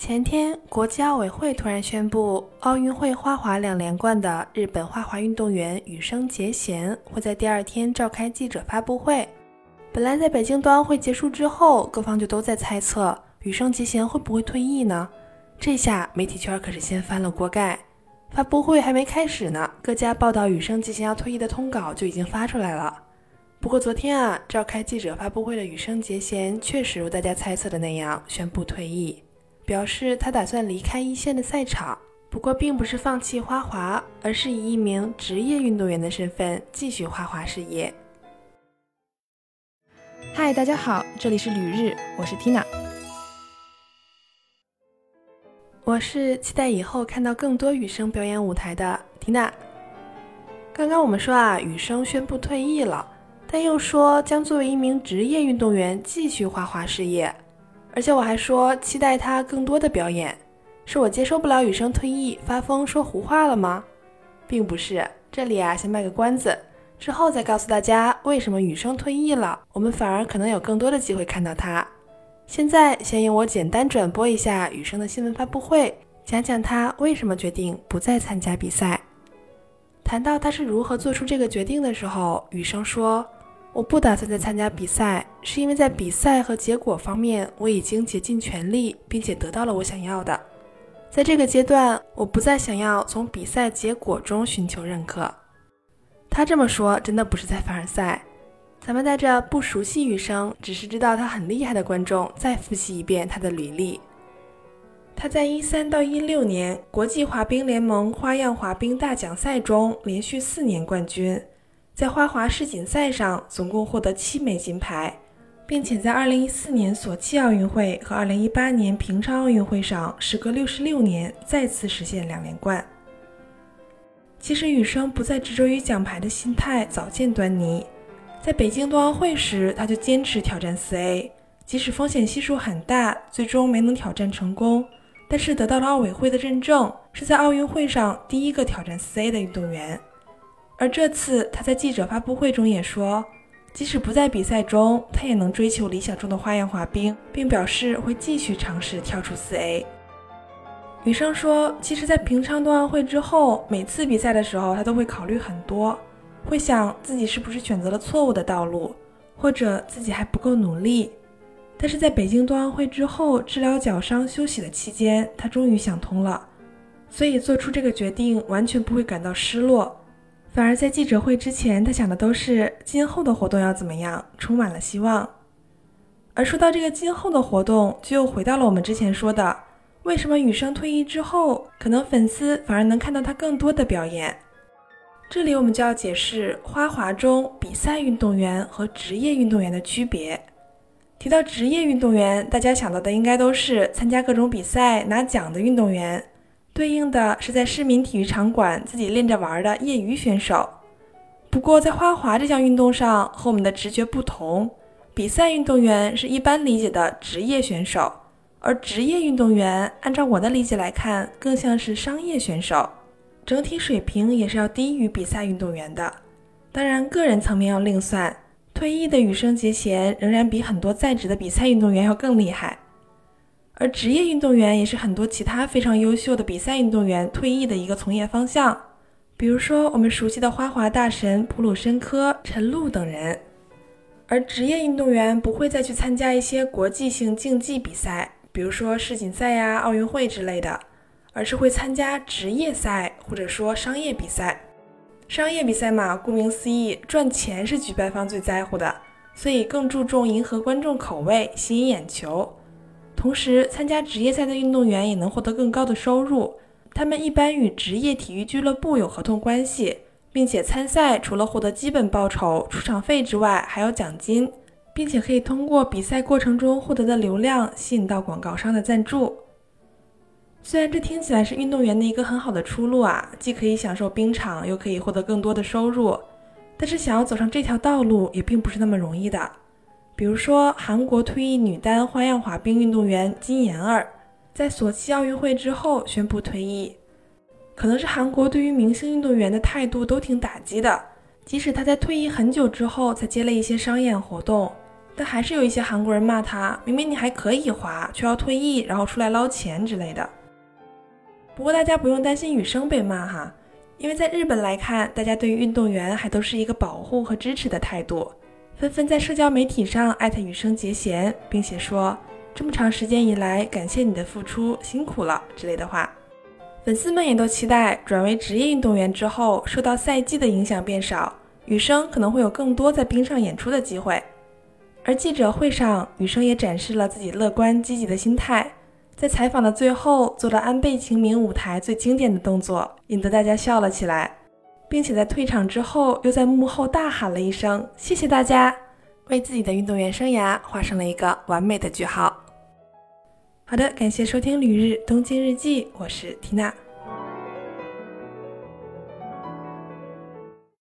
前天，国际奥委会突然宣布，奥运会花滑两连冠的日本花滑运动员羽生结弦会在第二天召开记者发布会。本来在北京冬奥会结束之后，各方就都在猜测羽生结弦会不会退役呢？这下媒体圈可是掀翻了锅盖。发布会还没开始呢，各家报道羽生结弦要退役的通稿就已经发出来了。不过昨天啊，召开记者发布会的羽生结弦确实如大家猜测的那样宣布退役。表示他打算离开一线的赛场，不过并不是放弃花滑，而是以一名职业运动员的身份继续花滑事业。嗨，大家好，这里是旅日，我是 Tina。我是期待以后看到更多羽生表演舞台的 Tina。刚刚我们说啊，羽生宣布退役了，但又说将作为一名职业运动员继续花滑事业。而且我还说期待他更多的表演，是我接受不了羽生退役发疯说胡话了吗？并不是，这里啊先卖个关子，之后再告诉大家为什么羽生退役了，我们反而可能有更多的机会看到他。现在先由我简单转播一下羽生的新闻发布会，讲讲他为什么决定不再参加比赛。谈到他是如何做出这个决定的时候，羽生说。我不打算再参加比赛，是因为在比赛和结果方面我已经竭尽全力，并且得到了我想要的。在这个阶段，我不再想要从比赛结果中寻求认可。他这么说真的不是在凡尔赛。咱们带着不熟悉羽生，只是知道他很厉害的观众，再复习一遍他的履历。他在一三到一六年国际滑冰联盟花样滑冰大奖赛中连续四年冠军。在花滑世锦赛上总共获得七枚金牌，并且在2014年索契奥运会和2018年平昌奥运会上，时隔66年再次实现两连冠。其实羽生不再执着于奖牌的心态早见端倪，在北京冬奥会时他就坚持挑战 4A，即使风险系数很大，最终没能挑战成功，但是得到了奥委会的认证，是在奥运会上第一个挑战 4A 的运动员。而这次，他在记者发布会中也说，即使不在比赛中，他也能追求理想中的花样滑冰，并表示会继续尝试跳出四 A。羽生说，其实，在平昌冬奥会之后，每次比赛的时候，他都会考虑很多，会想自己是不是选择了错误的道路，或者自己还不够努力。但是在北京冬奥会之后，治疗脚伤休息的期间，他终于想通了，所以做出这个决定完全不会感到失落。反而在记者会之前，他想的都是今后的活动要怎么样，充满了希望。而说到这个今后的活动，就又回到了我们之前说的，为什么羽生退役之后，可能粉丝反而能看到他更多的表演。这里我们就要解释花滑中比赛运动员和职业运动员的区别。提到职业运动员，大家想到的应该都是参加各种比赛拿奖的运动员。对应的是在市民体育场馆自己练着玩的业余选手。不过在花滑这项运动上和我们的直觉不同，比赛运动员是一般理解的职业选手，而职业运动员按照我的理解来看，更像是商业选手，整体水平也是要低于比赛运动员的。当然，个人层面要另算，退役的羽生结弦仍然比很多在职的比赛运动员要更厉害。而职业运动员也是很多其他非常优秀的比赛运动员退役的一个从业方向，比如说我们熟悉的花滑大神普鲁申科、陈露等人。而职业运动员不会再去参加一些国际性竞技比赛，比如说世锦赛呀、奥运会之类的，而是会参加职业赛或者说商业比赛。商业比赛嘛，顾名思义，赚钱是举办方最在乎的，所以更注重迎合观众口味，吸引眼球。同时，参加职业赛的运动员也能获得更高的收入。他们一般与职业体育俱乐部有合同关系，并且参赛除了获得基本报酬、出场费之外，还有奖金，并且可以通过比赛过程中获得的流量吸引到广告商的赞助。虽然这听起来是运动员的一个很好的出路啊，既可以享受冰场，又可以获得更多的收入，但是想要走上这条道路也并不是那么容易的。比如说，韩国退役女单花样滑冰运动员金妍儿，在索契奥运会之后宣布退役。可能是韩国对于明星运动员的态度都挺打击的，即使她在退役很久之后才接了一些商演活动，但还是有一些韩国人骂他，明明你还可以滑，却要退役，然后出来捞钱之类的。不过大家不用担心羽生被骂哈，因为在日本来看，大家对于运动员还都是一个保护和支持的态度，纷纷在社交媒体上艾特羽生结弦，并且说这么长时间以来感谢你的付出，辛苦了之类的话。粉丝们也都期待转为职业运动员之后，受到赛季的影响变少，羽生可能会有更多在冰上演出的机会。而记者会上，羽生也展示了自己乐观积极的心态，在采访的最后做了安倍晴明舞台最经典的动作，引得大家笑了起来，并且在退场之后又在幕后大喊了一声“谢谢大家”，为自己的运动员生涯画上了一个完美的句号。好的，感谢收听《旅日东京日记》，我是缇娜。